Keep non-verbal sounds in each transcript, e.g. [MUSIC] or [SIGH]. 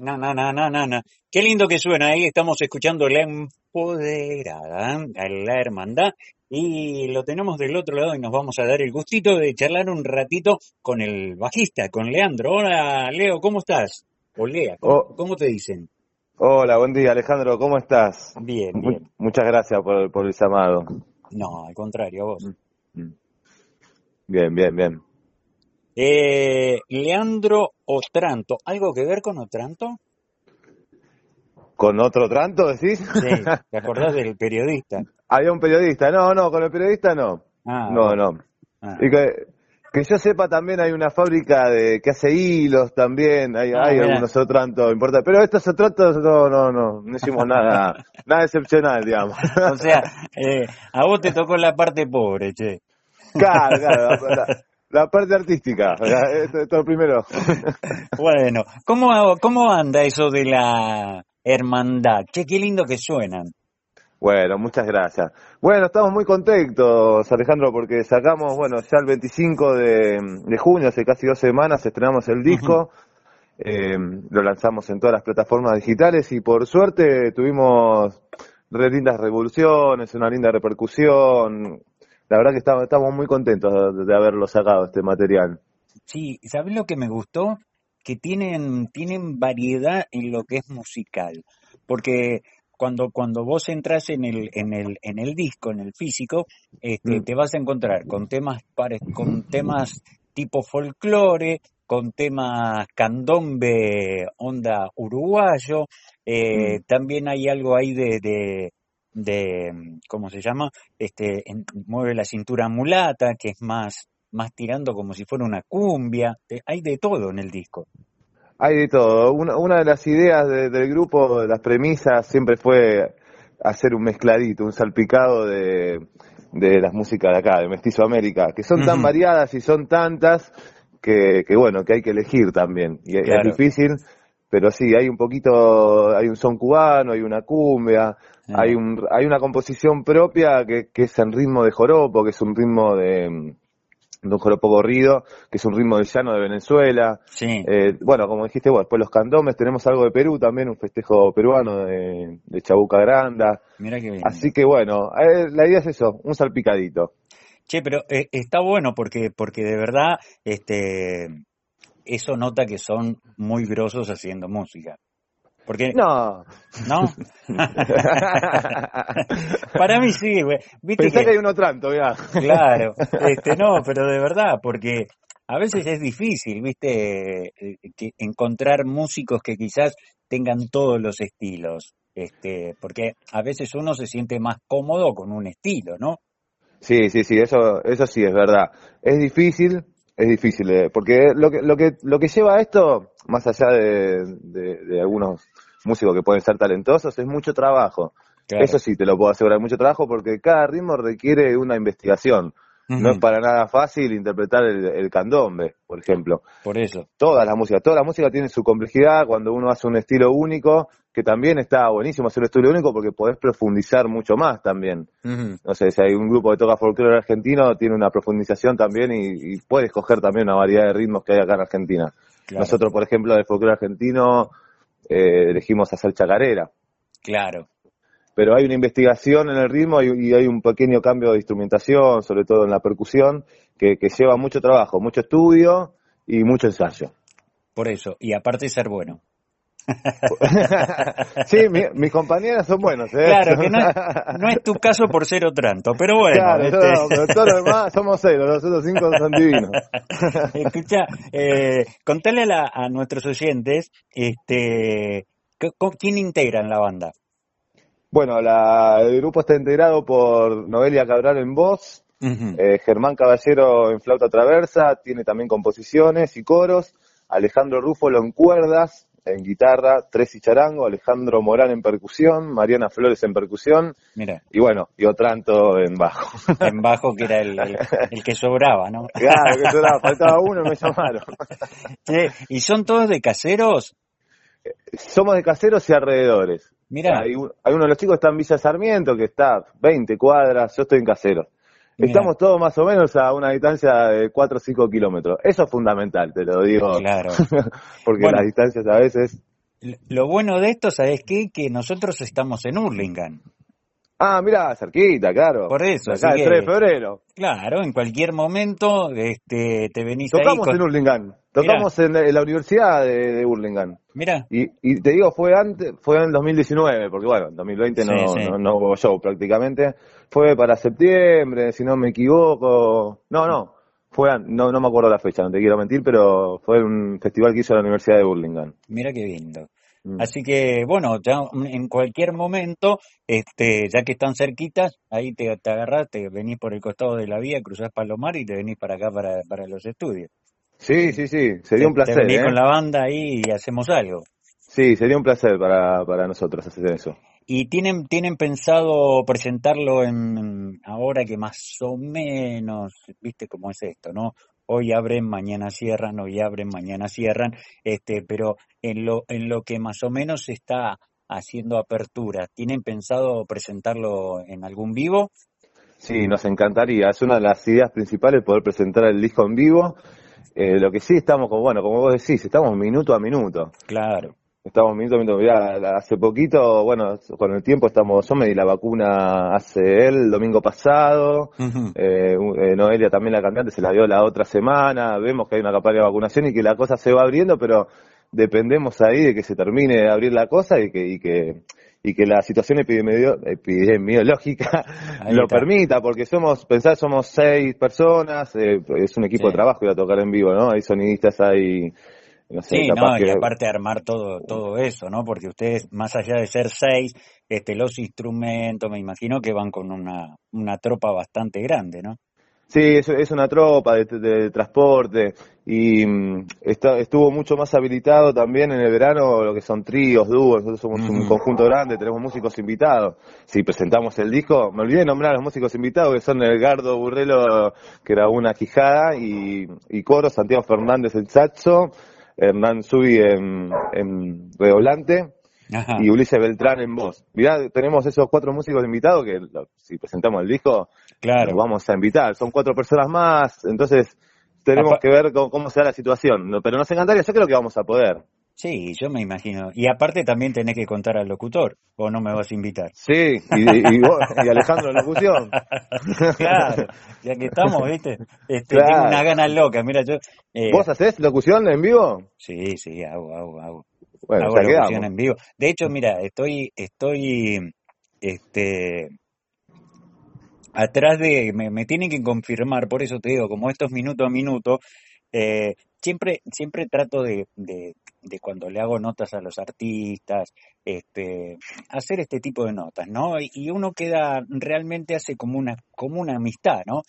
Na, na, na, na, na, na. Qué lindo que suena ahí. Estamos escuchando La Empoderada, la hermandad. Y lo tenemos del otro lado y nos vamos a dar el gustito de charlar un ratito con el bajista, con Leandro. Hola, Leo, ¿cómo estás? O Lea, ¿cómo, Oh. cómo te dicen? Hola, buen día Alejandro, ¿cómo estás? Bien, bien. Muchas gracias por, por el llamado. No, al contrario, vos. Mm. Bien, bien, bien. Eh, Leandro Otranto, ¿algo que ver con Otranto? ¿Con otro tranto decís? Sí, ¿te acordás del periodista? [LAUGHS] Había un periodista, no, no, con el periodista no. Ah, no, no. Ah. Y que, que yo sepa también hay una fábrica de que hace hilos también, hay, Ah, hay algunos otrantos importantes, pero estos otrantos no, no, no, no hicimos nada, [LAUGHS] nada excepcional, digamos. O sea, eh, a vos te tocó la parte pobre, che. Claro, claro, la, la- la parte artística, [LAUGHS] esto esto es lo primero. [LAUGHS] Bueno, ¿cómo, ¿cómo anda eso de la hermandad? Che, qué lindo que suenan. Bueno, muchas gracias. Bueno, estamos muy contentos, Alejandro, porque sacamos, bueno, ya el 25 de, de junio, hace casi dos semanas, estrenamos el disco, eh, lo lanzamos en todas las plataformas digitales y por suerte tuvimos re lindas revoluciones, una linda repercusión. La verdad que estamos, estamos muy contentos de, haberlo sacado, este material. Sí, ¿sabes lo que me gustó? Que tienen, tienen variedad en lo que es musical. Porque cuando, cuando vos entras en el, en el, en el disco, en el físico, este, Mm. te vas a encontrar con temas, con temas tipo folclore, con temas candombe, onda uruguayo, eh, Mm. también hay algo ahí de, de, de, ¿cómo se llama? Este, en- mueve la cintura mulata, que es más, más tirando como si fuera una cumbia. Hay de todo en el disco. Hay de todo. Una, una de las ideas de- del grupo, las premisas, siempre fue hacer un mezcladito, un salpicado de, de las músicas de acá, de Mestizo América, que son tan variadas y son tantas que, que bueno, que hay que elegir también. Y Claro. es difícil, pero sí, hay un poquito, hay un son cubano, hay una cumbia, Ah. hay un, hay una composición propia que, que es en ritmo de joropo, que es un ritmo de, de un joropo corrido, que es un ritmo del llano de Venezuela. Sí, Eh, bueno, como dijiste vos, después los candomes, tenemos algo de Perú también, un festejo peruano de, de Chabuca Granda. mira qué bien. Así que bueno, eh, la idea es eso, un salpicadito. Che, pero eh, está bueno porque, porque de verdad, este, eso nota que son muy grosos haciendo música. Porque, No, ¿no? [LAUGHS] Para mí sí, güey. Viste pensá que que, hay un otranto, mirá. claro, [LAUGHS] este, no, pero de verdad, porque a veces es difícil, viste, que encontrar músicos que quizás tengan todos los estilos, este, porque a veces uno se siente más cómodo con un estilo, ¿no? Sí, sí, sí, eso, eso sí es verdad. Es difícil, es difícil, eh, porque lo que, lo que, lo que lleva a esto, más allá de, de, de algunos músicos que pueden ser talentosos, es mucho trabajo. Claro. Eso sí te lo puedo asegurar, mucho trabajo, porque cada ritmo requiere una investigación. No es para nada fácil interpretar el, el candombe, por ejemplo. Por eso. Todas las músicas, toda la música tiene su complejidad cuando uno hace un estilo único, que también está buenísimo hacer un estilo único porque podés profundizar mucho más también. No sé, si hay un grupo que toca folclore argentino, tiene una profundización también y, y puede escoger también una variedad de ritmos que hay acá en Argentina. Claro, Nosotros, por ejemplo, del folclore argentino, eh, elegimos hacer chacarera. claro. pero hay una investigación en el ritmo y, y hay un pequeño cambio de instrumentación, sobre todo en la percusión, que, que lleva mucho trabajo, mucho estudio y mucho ensayo. Por eso. Y aparte ser bueno. [LAUGHS] sí, mi- mis compañeras son buenos, ¿eh? Claro, que no es, [LAUGHS] no es tu caso por ser otranto, pero bueno. Claro, este, no, pero todos los demás somos cero, los otros cinco son divinos. [LAUGHS] Escucha, eh, contale a, la- a nuestros oyentes, este, ¿co- co- ¿quién integran la banda? Bueno, la- el grupo está integrado por Noelia Cabral en voz, eh, Germán Caballero en flauta traversa, tiene también composiciones y coros, Alejandro Rúfolo en cuerdas, en guitarra, tres y charango, Alejandro Morán en percusión, Mariana Flores en percusión, Mira, y bueno, y Otranto en bajo. [LAUGHS] en bajo que era el, el- el que sobraba, ¿no? [LAUGHS] claro, que eso era, faltaba uno, me llamaron. [LAUGHS] ¿Y son todos de caseros? Somos de caseros y alrededores. Mira, Hay, hay uno de los chicos que está en Villa Sarmiento, que está 20 cuadras, yo estoy en caseros. Estamos todos más o menos a una distancia de 4 o 5 kilómetros. Eso es fundamental, te lo digo. claro. [LAUGHS] Porque Bueno. las distancias a veces Lo bueno de esto, ¿sabes qué? Que nosotros estamos en Hurlingham. Ah, mira, cerquita, claro. Por eso, Acá el 3 de febrero. Claro, en cualquier momento este, te venís Tocamos ahí. en Hurlingham. Tocamos en, la Universidad de, de Hurlingham. Mira. Y, y, te digo, fue antes, fue en 2019, porque bueno, en 2020 no, sí, no, no, hubo show prácticamente. Fue para septiembre, si no me equivoco. No, no. Fue, no, no me acuerdo la fecha, no te quiero mentir, pero fue un festival que hizo la Universidad de Hurlingham. Mira qué lindo. Mm. Así que, bueno, ya en cualquier momento, este, ya que están cerquitas, ahí te, te agarrás, te venís por el costado de la vía, cruzás Palomar y te venís para acá para, para los estudios. Sí, sí, sí, sería te, un placer. Te venís ¿eh? con la banda ahí y hacemos algo. Sí, sería un placer para, para nosotros hacer eso. ¿Y tienen, tienen pensado presentarlo en ahora que más o menos, viste cómo es esto, ¿no? Hoy abren, mañana cierran, hoy abren, mañana cierran, este, pero en lo, en lo que más o menos se está haciendo apertura, ¿tienen pensado presentarlo en algún vivo? Sí, nos encantaría. Es una de las ideas principales poder presentar el disco en vivo. Eh, lo que sí estamos, como, bueno, como vos decís, estamos minuto a minuto. Claro. Estamos minuto a minuto. Mirá, hace poquito, bueno, con el tiempo estamos, yo me di la vacuna hace el domingo pasado, uh -huh. eh, eh, Noelia también la cantante se la dio la otra semana, vemos que hay una campaña de vacunación y que la cosa se va abriendo, pero dependemos ahí de que se termine de abrir la cosa y que, y que, y que la situación epidemio, epidemiológica [LAUGHS] lo permita, porque somos, pensar, somos seis personas, eh, es un equipo sí. de trabajo ir a tocar en vivo, ¿no? Hay sonidistas, hay no sé, sí, no, que... y aparte armar todo, todo eso, ¿no? Porque ustedes, más allá de ser seis, este, los instrumentos, me imagino que van con una, una tropa bastante grande, ¿no? Sí, es, es una tropa de, de transporte y um, está, estuvo mucho más habilitado también en el verano lo que son tríos, dúos, nosotros somos un conjunto grande, tenemos músicos invitados. Si presentamos el disco, me olvidé de nombrar a los músicos invitados que son Edgardo Burrelo, que era una quijada, y, y coro, Santiago Fernández el saxo, Hernán Subi en, en redoblante Ajá. y Ulises Beltrán en voz. Mirá, tenemos esos cuatro músicos invitados que si presentamos el disco, claro. los vamos a invitar. Son cuatro personas más, entonces tenemos Apa que ver cómo, cómo se da la situación. Pero nos encantaría, yo creo que vamos a poder. Sí, yo me imagino. Y aparte también tenés que contar al locutor, o no me vas a invitar. Sí, y, y, vos, y Alejandro locución. [LAUGHS] claro, ya que estamos, ¿viste? Este, claro. Tengo una gana loca, mira, yo... Eh, ¿Vos hacés locución en vivo? Sí, sí, hago, hago, hago. Bueno, hago locución quedamos. en vivo. De hecho, mira, estoy, estoy, este... Atrás de, me, me tienen que confirmar, por eso te digo, como estos minuto a minuto, eh, siempre, siempre trato de, de, de, cuando le hago notas a los artistas, este, hacer este tipo de notas, ¿no? Y, y uno queda, realmente hace como una, como una amistad, ¿no?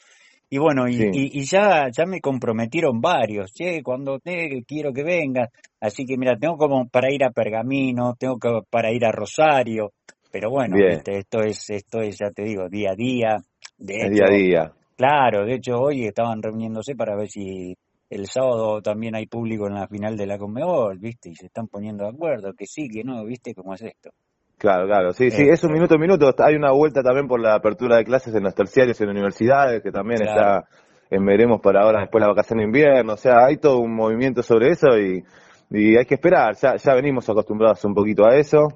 Y bueno, y, sí. y, y, ya, ya me comprometieron varios, che, cuando te quiero que vengas, así que mira, tengo como para ir a Pergamino, tengo que para ir a Rosario, pero bueno, este, esto es, esto es, ya te digo, día a día. De hecho, día a día. Claro, de hecho hoy estaban reuniéndose para ver si el sábado también hay público en la final de la Conmebol, ¿viste? Y se están poniendo de acuerdo, que sí, que no, ¿viste cómo es esto? Claro, claro, sí, sí, es un minuto a minuto. Hay una vuelta también por la apertura de clases en los terciarios y en universidades, que también claro. está en veremos para ahora después de la vacación de invierno. O sea, hay todo un movimiento sobre eso y, y hay que esperar. Ya, ya venimos acostumbrados un poquito a eso.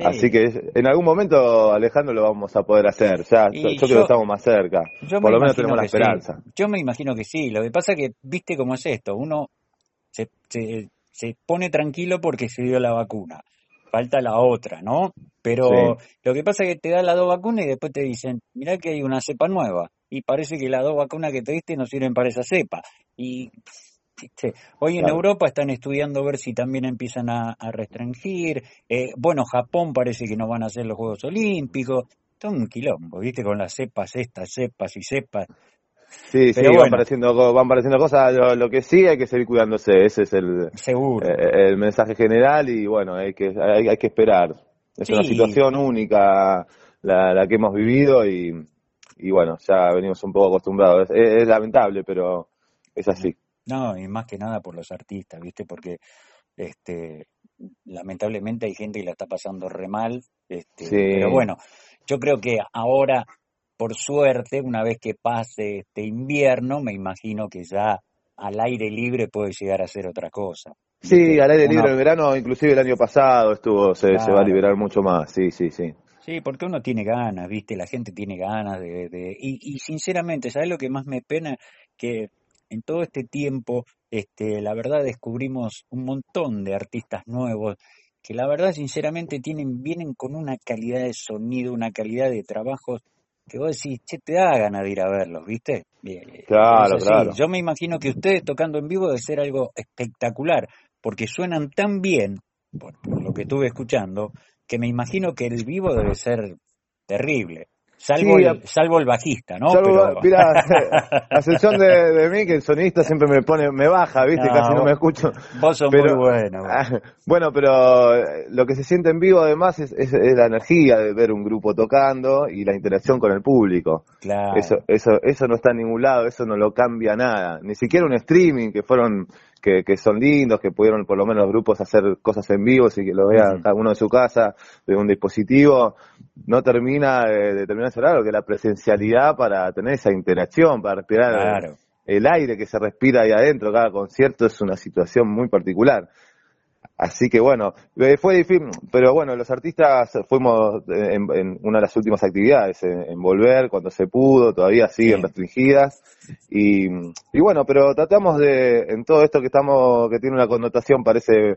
Sí. Así que en algún momento, Alejandro, lo vamos a poder hacer. Ya, yo, yo, creo que estamos más cerca. Por lo menos tenemos la esperanza. Sí. Yo me imagino que sí. Lo que pasa es que, viste cómo es esto. Uno se, se, se pone tranquilo porque se dio la vacuna. Falta la otra, ¿no? Pero sí. lo que pasa es que te da las dos vacunas y después te dicen, mirá que hay una cepa nueva. Y parece que las dos vacunas que te diste no sirven para esa cepa. Y Hoy en claro. Europa están estudiando ver si también empiezan a, a restringir. Eh, bueno, Japón parece que no van a hacer los Juegos Olímpicos. Todo un quilombo, ¿viste? Con las cepas, estas cepas y cepas. Sí, Pero sí, bueno. van, apareciendo, van apareciendo cosas. Lo, lo, que sí hay que seguir cuidándose. Ese es el, Seguro. Eh, el mensaje general y bueno, hay que, hay, hay que esperar. Es sí. una situación única la, la, que hemos vivido y, y bueno, ya venimos un poco acostumbrados. Es, es lamentable, pero es así. No, y más que nada por los artistas, ¿viste? Porque este lamentablemente hay gente que la está pasando re mal, este, sí. pero bueno, yo creo que ahora, por suerte, una vez que pase este invierno, me imagino que ya al aire libre puede llegar a ser otra cosa. Sí, al aire libre en verano, inclusive el año pasado estuvo, se, se va a liberar mucho más, sí, sí, sí. Sí, porque uno tiene ganas, ¿viste? La gente tiene ganas de... de... Y, y sinceramente, ¿sabes lo que más me pena? Que en todo este tiempo, este, la verdad descubrimos un montón de artistas nuevos que la verdad sinceramente tienen, vienen con una calidad de sonido, una calidad de trabajos que vos decís, che, te da ganas de ir a verlos, ¿viste? claro, claro. Yo me imagino que ustedes tocando en vivo debe ser algo espectacular, porque suenan tan bien, por lo que estuve escuchando, que me imagino que el vivo debe ser terrible. Salvo, el, salvo el bajista, ¿no? [LAUGHS] Mira, a excepción de, mí, que el sonista siempre me pone, me baja, ¿viste? Casi no me escucho. Vos sos muy bueno. Bueno, pero eh, lo que se siente en vivo además es, es, la energía de ver un grupo tocando y la interacción con el público. Claro. Eso, eso, eso no está en ningún lado, eso no lo cambia nada. Ni siquiera un streaming que fueron que, que, son lindos, que pudieron por lo menos los grupos hacer cosas en vivo y que lo vean cada uno de su casa, de un dispositivo, no termina de, terminar de algo que la presencialidad para tener esa interacción, para respirar el, aire que se respira ahí adentro, cada concierto es una situación muy particular. Así que bueno, eh, fue difícil, pero bueno, los artistas fuimos en, una de las últimas actividades, en, volver cuando se pudo, todavía siguen restringidas. Y, y bueno, pero tratamos de, en todo esto que estamos, que tiene una connotación, parece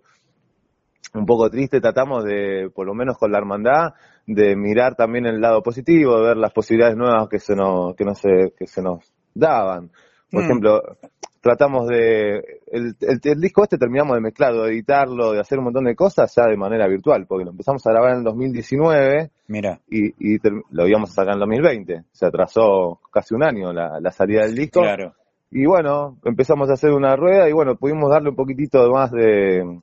un poco triste, tratamos de, por lo menos con la hermandad, de mirar también el lado positivo, de ver las posibilidades nuevas que se nos, que no se, que se nos daban. Por mm. ejemplo, tratamos de, el, el, disco este terminamos de mezclarlo, de editarlo, de hacer un montón de cosas ya de manera virtual, porque lo empezamos a grabar en el 2019 Mira. y, y lo íbamos a sacar en el 2020. Se atrasó casi un año la, la salida del disco. Claro. Y bueno, empezamos a hacer una rueda y bueno, pudimos darle un poquitito más de,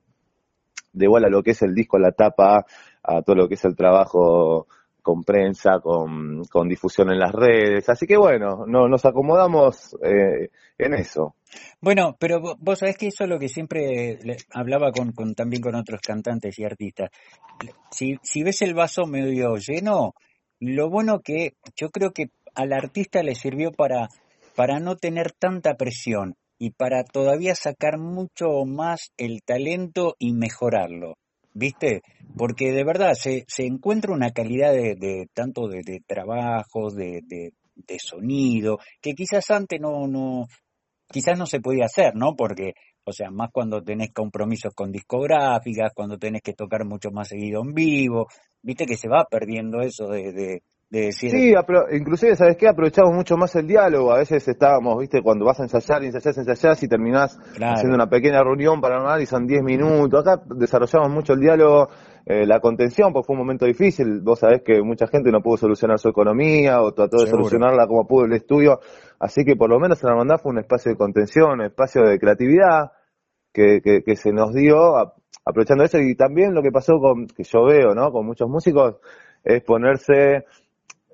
de igual a lo que es el disco, la tapa, a todo lo que es el trabajo con prensa, con, con difusión en las redes. Así que bueno, no, nos acomodamos eh, en eso. Bueno, pero vos sabés que eso es lo que siempre hablaba con, con, también con otros cantantes y artistas. Si, si ves el vaso medio lleno, lo bueno que yo creo que al artista le sirvió para, para no tener tanta presión y para todavía sacar mucho más el talento y mejorarlo. ¿Viste? Porque de verdad se, se encuentra una calidad de, de tanto de, de trabajo, de, de, de, sonido, que quizás antes no, no, quizás no se podía hacer, ¿no? Porque, o sea, más cuando tenés compromisos con discográficas, cuando tenés que tocar mucho más seguido en vivo, viste que se va perdiendo eso de, de, Sí, inclusive, ¿sabes qué? Aprovechamos mucho más el diálogo. A veces estábamos, viste, cuando vas a ensayar, ensayás, ensayás y terminás haciendo una pequeña reunión para paranormal y son 10 minutos. Acá desarrollamos mucho el diálogo, eh, la contención, porque fue un momento difícil. Vos sabés que mucha gente no pudo solucionar su economía o trató de solucionarla como pudo el estudio. Así que por lo menos en la hermandad fue un espacio de contención, un espacio de creatividad que, que, que se nos dio aprovechando eso. Y también lo que pasó con, que yo veo, ¿no? Con muchos músicos, es ponerse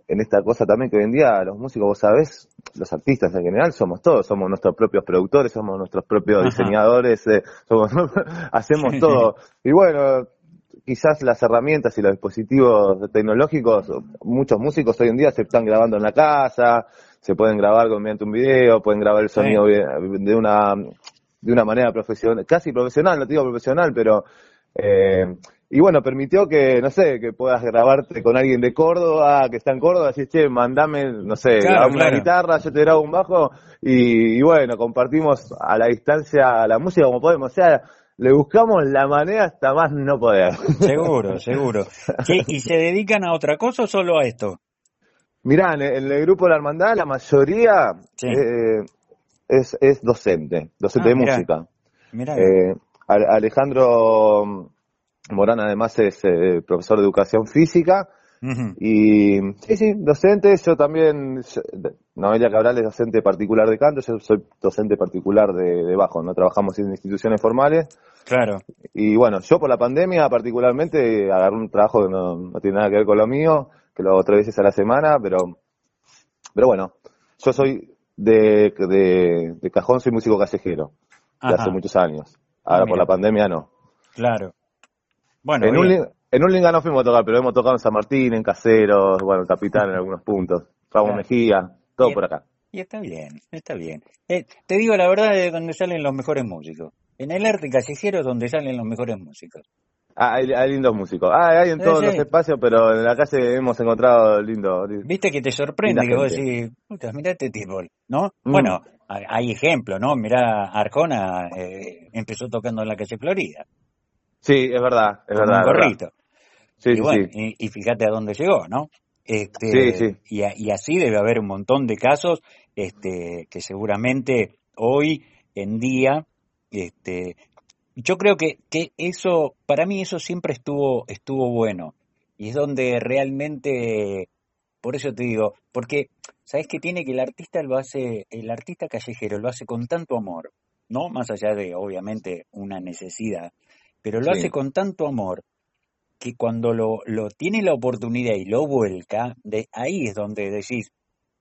en esta cosa también que hoy en día los músicos, vos sabés, los artistas en general somos todos, somos nuestros propios productores, somos nuestros propios diseñadores, eh, somos, [LAUGHS] hacemos todo. Y bueno, quizás las herramientas y los dispositivos tecnológicos, muchos músicos hoy en día se están grabando en la casa, se pueden grabar mediante un video, pueden grabar el sonido de una de una manera profesional, casi profesional, no digo profesional, pero eh, y bueno, permitió que, no sé, que puedas grabarte con alguien de Córdoba, que está en Córdoba, así, che, mandame, no sé, una guitarra, yo te grabo un bajo, y, bueno, compartimos a la distancia la música como podemos, o sea, le buscamos la manera hasta más no poder. Seguro, [LAUGHS] seguro. ¿Y se dedican a otra cosa o solo a esto? Mirá, en el, grupo de la hermandad la mayoría eh, es, es docente, docente ah, de música. Mirá. Eh, Alejandro Morán además es eh, profesor de educación física y sí, sí, docente, yo también, Noelia Cabral es docente particular de canto, yo soy docente particular de, bajo, no trabajamos en instituciones formales. Claro. Y bueno, yo por la pandemia particularmente agarré un trabajo que no, tiene nada que ver con lo mío, que lo hago tres veces a la semana, pero, pero bueno, yo soy de, de, cajón, soy músico callejero, de hace muchos años. Ahora por la pandemia no. Claro. Bueno, en, un, en un Linga no fuimos a tocar, pero hemos tocado en San Martín, en Caseros, bueno, en Capitán en algunos puntos, Ramos Mejía, todo por acá. Y está bien, está bien. Eh, te digo la verdad de donde salen los mejores músicos. En el arte callejero es donde salen los mejores músicos. Ah, hay, lindos músicos. Ah, hay en todos los espacios, pero en la calle hemos encontrado lindos. Viste que te sorprende que vos decís, puta, mirá este tipo, ¿no? Mm. Bueno, hay ejemplos, ¿no? Mirá, Arjona eh, empezó tocando en la calle Florida. Sí, es verdad, es verdad. Un gorrito. Sí, y, bueno, Y, fíjate a dónde llegó, ¿no? Este, sí, sí. Y, y, así debe haber un montón de casos este, que seguramente hoy en día este, yo creo que, que eso, para mí eso siempre estuvo, estuvo bueno. Y es donde realmente, por eso te digo, porque, ¿sabes qué tiene? Que el artista lo hace, el artista callejero lo hace con tanto amor, ¿no? Más allá de, obviamente, una necesidad, pero lo hace con tanto amor que cuando lo, lo tiene la oportunidad y lo vuelca, de ahí es donde decís,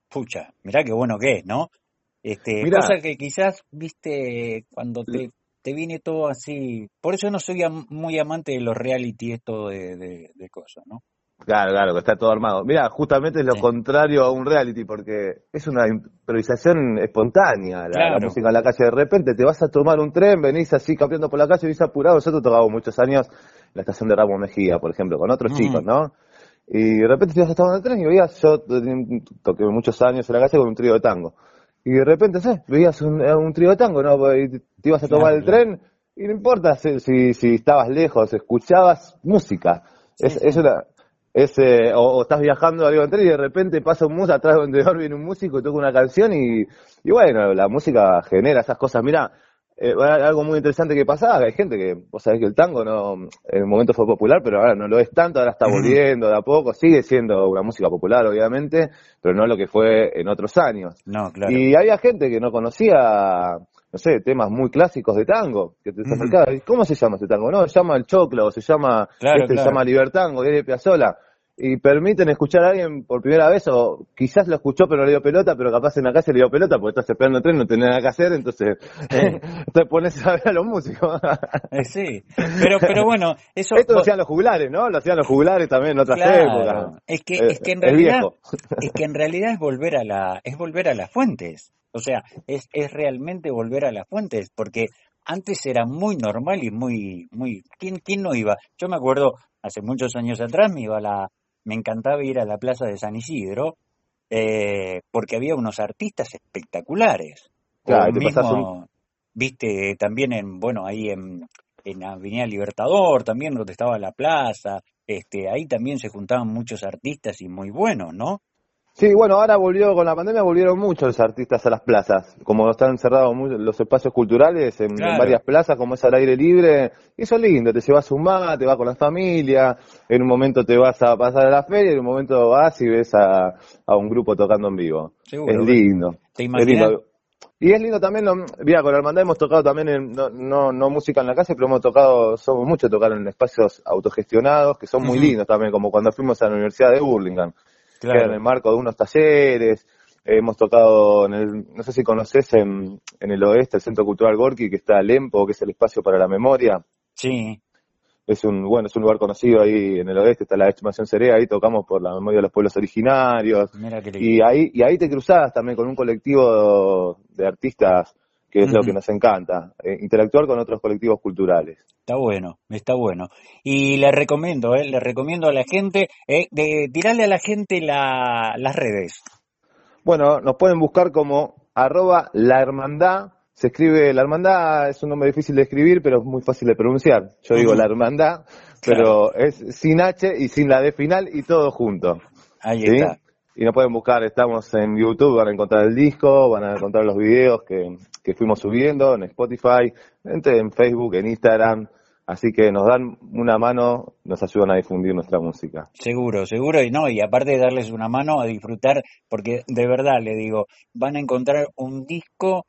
pucha, mirá qué bueno que es, ¿no? Este, cosa que quizás, viste, cuando te te viene todo así. Por eso no soy muy amante de los reality, esto de, de, cosas, ¿no? Claro, claro, que está todo armado. Mira, justamente es lo contrario a un reality, porque es una improvisación espontánea la, música en la calle. De repente te vas a tomar un tren, venís así campeando por la calle, venís apurado. Nosotros tocamos muchos años en la estación de Ramos Mejía, por ejemplo, con otros chicos, ¿no? Y de repente te vas a tomar un tren y veías, yo toqué muchos años en la calle con un trío de tango. Y de repente, ¿sabes? Veías un, un trío de tango, ¿no? Y te, ibas a tomar el tren y no importa si, si, estabas lejos, escuchabas música. es, es una, es, eh, o, estás viajando arriba del tren y de repente pasa un músico, atrás donde viene un músico y toca una canción y, y bueno, la música genera esas cosas. Mira, eh, algo muy interesante que pasaba, hay gente que, vos sabés que el tango no, en un momento fue popular, pero ahora no lo es tanto, ahora está volviendo de a poco, sigue siendo una música popular obviamente, pero no lo que fue en otros años. No, claro. Y había gente que no conocía, no sé, temas muy clásicos de tango, que te uh ¿cómo se llama este tango? No, se llama el choclo, o se llama, este se llama Libertango, de Piazzola y permiten escuchar a alguien por primera vez, o quizás lo escuchó pero no le dio pelota, pero capaz en la calle le dio pelota porque estás esperando el tren, no tenés nada que hacer, entonces [LAUGHS] te pones a ver a los músicos. Eh, sí, pero, pero bueno, eso... Esto lo hacían los jugulares, ¿no? Lo hacían los jugulares también en otras épocas. Es que, es que en realidad, es que en realidad es volver a la, es volver a las fuentes. O sea, es, es realmente volver a las fuentes, porque antes era muy normal y muy, muy, ¿quién, quién no iba? Yo me acuerdo, hace muchos años atrás me iba a la, me encantaba ir a la plaza de San Isidro eh, porque había unos artistas espectaculares. Claro, mismo, viste, también en, bueno, ahí en, en Avenida Libertador, también donde estaba la plaza, este, ahí también se juntaban muchos artistas y muy buenos, ¿no? Sí, bueno, ahora volvió, con la pandemia volvieron muchos los artistas a las plazas, como están cerrados los espacios culturales en, varias plazas, como es al aire libre, eso es lindo, te llevas un mate, te vas con la familia, en un momento te vas a pasar a la feria, en un momento vas y ves a, un grupo tocando en vivo. es lindo. ¿Te imaginas? Y es lindo también, mira, con la hermandad hemos tocado también, en, no, no, no, música en la calle, pero hemos tocado, somos mucho tocar en espacios autogestionados, que son muy lindos también, como cuando fuimos a la Universidad de Burlingame en el marco de unos talleres. hemos tocado, en el, no sé si conoces, en, en el oeste, el Centro Cultural Gorki, que está Lempo, que es el espacio para la memoria. Sí. Es un, bueno, es un lugar conocido ahí en el oeste, está la estimación Cerea, ahí tocamos por la memoria de los pueblos originarios. y ahí, y ahí te cruzás también con un colectivo de artistas que es lo que nos encanta, eh, interactuar con otros colectivos culturales. Está bueno, está bueno. Y le recomiendo, eh, le recomiendo a la gente, eh, de tirarle a la gente las redes. Bueno, nos pueden buscar como arroba la hermandad. Se escribe la hermandad, es un nombre difícil de escribir, pero es muy fácil de pronunciar. Yo digo la hermandad, pero es sin H y sin la D final y todo junto. Ahí está. Y nos pueden buscar, estamos en YouTube, van a encontrar el disco, van a encontrar los videos que, que fuimos subiendo en Spotify, en Facebook, en Instagram. Así que nos dan una mano, nos ayudan a difundir nuestra música. Seguro, seguro, y no, y aparte de darles una mano a disfrutar, porque de verdad le digo, van a encontrar un disco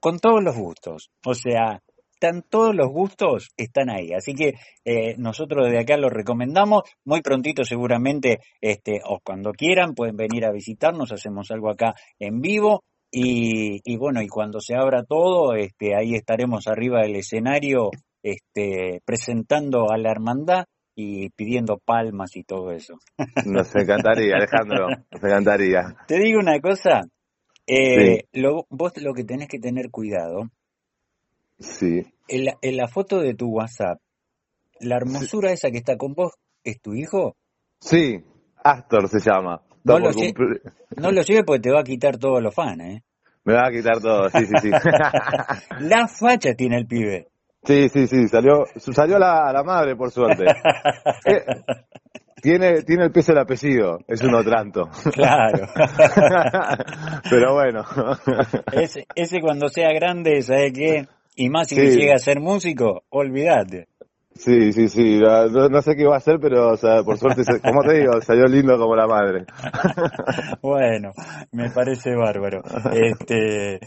con todos los gustos. O sea, están todos los gustos, están ahí. Así que eh, nosotros desde acá lo recomendamos. Muy prontito seguramente, este, o cuando quieran, pueden venir a visitarnos, hacemos algo acá en vivo. Y, bueno, y cuando se abra todo, este, ahí estaremos arriba del escenario este, presentando a la hermandad y pidiendo palmas y todo eso. Nos encantaría, Alejandro, nos encantaría. Te digo una cosa, eh, vos lo que tenés que tener cuidado Sí. En la, en la foto de tu WhatsApp, ¿la hermosura esa que está con vos es tu hijo? Sí, Astor se llama. No lo, cumplir- no lo lleves porque te va a quitar todos los fans, ¿eh? Me va a quitar todo, sí, sí, sí. [LAUGHS] La facha tiene el pibe. Sí, sí, sí, salió, salió la, la madre por suerte. [LAUGHS] Eh, tiene, tiene el peso del apellido, es un otranto. Claro. [LAUGHS] Pero bueno. Ese, ese cuando sea grande, ¿sabes qué? Y más si Sí. llega a ser músico, olvídate. Sí, sí, sí, no, no- sé qué va a hacer, pero o sea, por suerte, como te digo, salió lindo como la madre. [LAUGHS] Bueno, me parece bárbaro. Este,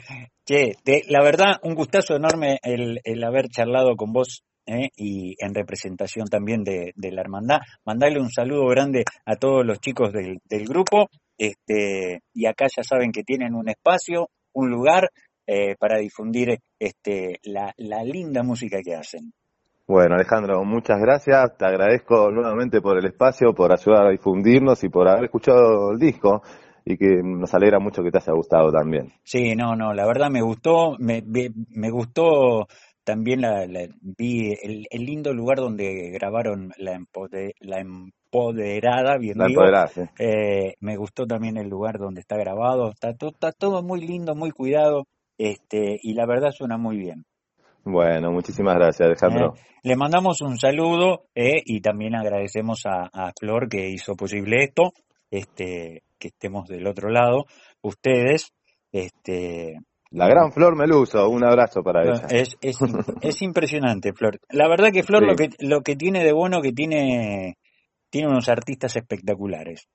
che, te- la verdad, un gustazo enorme el, el haber charlado con vos ¿eh? y en representación también de, de la hermandad. Mandarle un saludo grande a todos los chicos del, del grupo. Este, y acá ya saben que tienen un espacio, un lugar eh, para difundir este, la, la linda música que hacen. Bueno, Alejandro, muchas gracias. Te agradezco nuevamente por el espacio, por ayudar a difundirnos y por haber escuchado el disco y que nos alegra mucho que te haya gustado también. Sí, no, no, la verdad me gustó, me, me, me gustó también la, la- vi el, el lindo lugar donde grabaron la, empode- la empoderada, bien La digo, empoderada, sí. eh, me gustó también el lugar donde está grabado, está, está todo muy lindo, muy cuidado, este, y la verdad suena muy bien. Bueno, muchísimas gracias, Alejandro. ¿eh? Le mandamos un saludo eh, y también agradecemos a, a Flor que hizo posible esto, este, que estemos del otro lado, ustedes, este, La gran Flor Meluso, un abrazo para ella. Es, es, [LAUGHS] es impresionante, Flor. La verdad que Flor Sí. lo que lo que tiene de bueno que tiene tiene unos artistas espectaculares.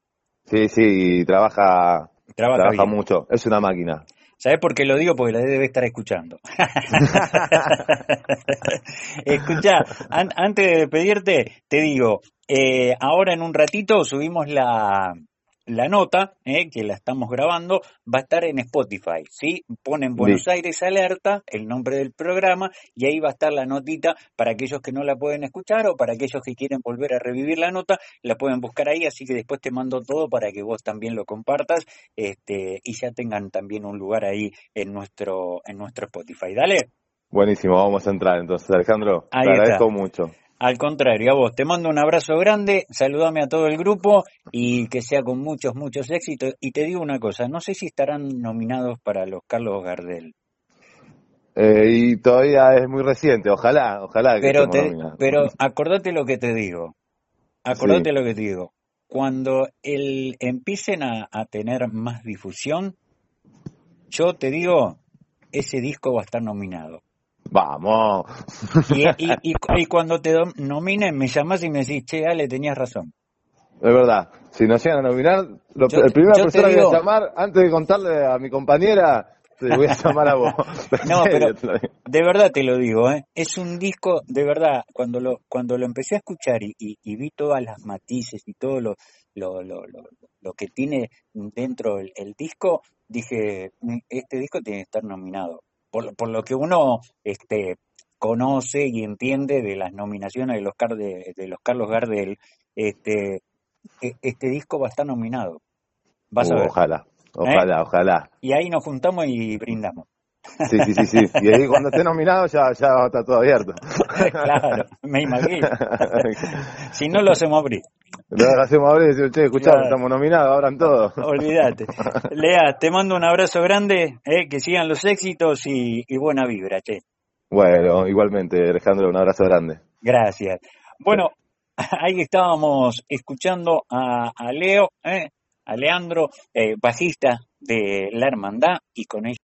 Sí, sí, y trabaja, Trabaja, mucho, es una máquina. ¿Sabes por qué lo digo? Porque la debe estar escuchando. [LAUGHS] Escucha, an- antes de despedirte, te digo, eh, ahora en un ratito subimos la, la nota, eh, que la estamos grabando, va a estar en Spotify, ¿sí? Ponen Buenos. Aires Alerta, el nombre del programa, y ahí va a estar la notita para aquellos que no la pueden escuchar o para aquellos que quieren volver a revivir la nota, la pueden buscar ahí, así que después te mando todo para que vos también lo compartas este, y ya tengan también un lugar ahí en nuestro, en nuestro Spotify. Dale. Buenísimo, vamos a entrar entonces, Alejandro. Ahí te está. agradezco mucho. Al contrario, a vos te mando un abrazo grande, saludame a todo el grupo y que sea con muchos, muchos éxitos. Y te digo una cosa, no sé si estarán nominados para los Carlos Gardel, Eh, y todavía es muy reciente, ojalá, ojalá que pero, te, nominados. pero acordate lo que te digo, acordate lo que te digo. Cuando el, empiecen a, a tener más difusión, yo te digo, ese disco va a estar nominado. Vamos. Y, y, y, y cuando te nominen, me llamas y me decís, che, Ale, tenías razón. Es verdad, si nos llegan a nominar, lo, Yo- el primera persona que voy a llamar, antes de contarle a mi compañera, te voy a llamar a vos. [LAUGHS] No, [LAUGHS] pero-. De verdad te lo digo, ¿eh? es un disco, de verdad, cuando lo, cuando lo empecé a escuchar y, y- y vi todas las matices y todo lo, lo, lo, lo, lo que tiene dentro el, el disco, dije, "Mm, este disco tiene que estar nominado. Por, lo- por lo que uno este, conoce y entiende de las nominaciones de los, Car- de, de los Carlos Gardel, este, e- este disco va a estar nominado. Vas a ver. Ojalá, ojalá, ojalá. Y ahí nos juntamos y brindamos. Sí, sí, sí, sí. Y ahí cuando esté nominado ya, ya estar todo abierto. [LAUGHS] claro, me imagino. [LAUGHS] Si no lo hacemos abrir. Lo hacemos abrir y decimos, che, escuchá, Claro. estamos nominados, abran todo. [LAUGHS] Olvídate. Lea, te mando un abrazo grande, eh, que sigan los éxitos y, y buena vibra, che. Bueno, igualmente, Alejandro, un abrazo grande. Gracias. Bueno, ahí estábamos escuchando a, a Leo, eh, a Leandro, eh, bajista de La Hermandad, y con ellos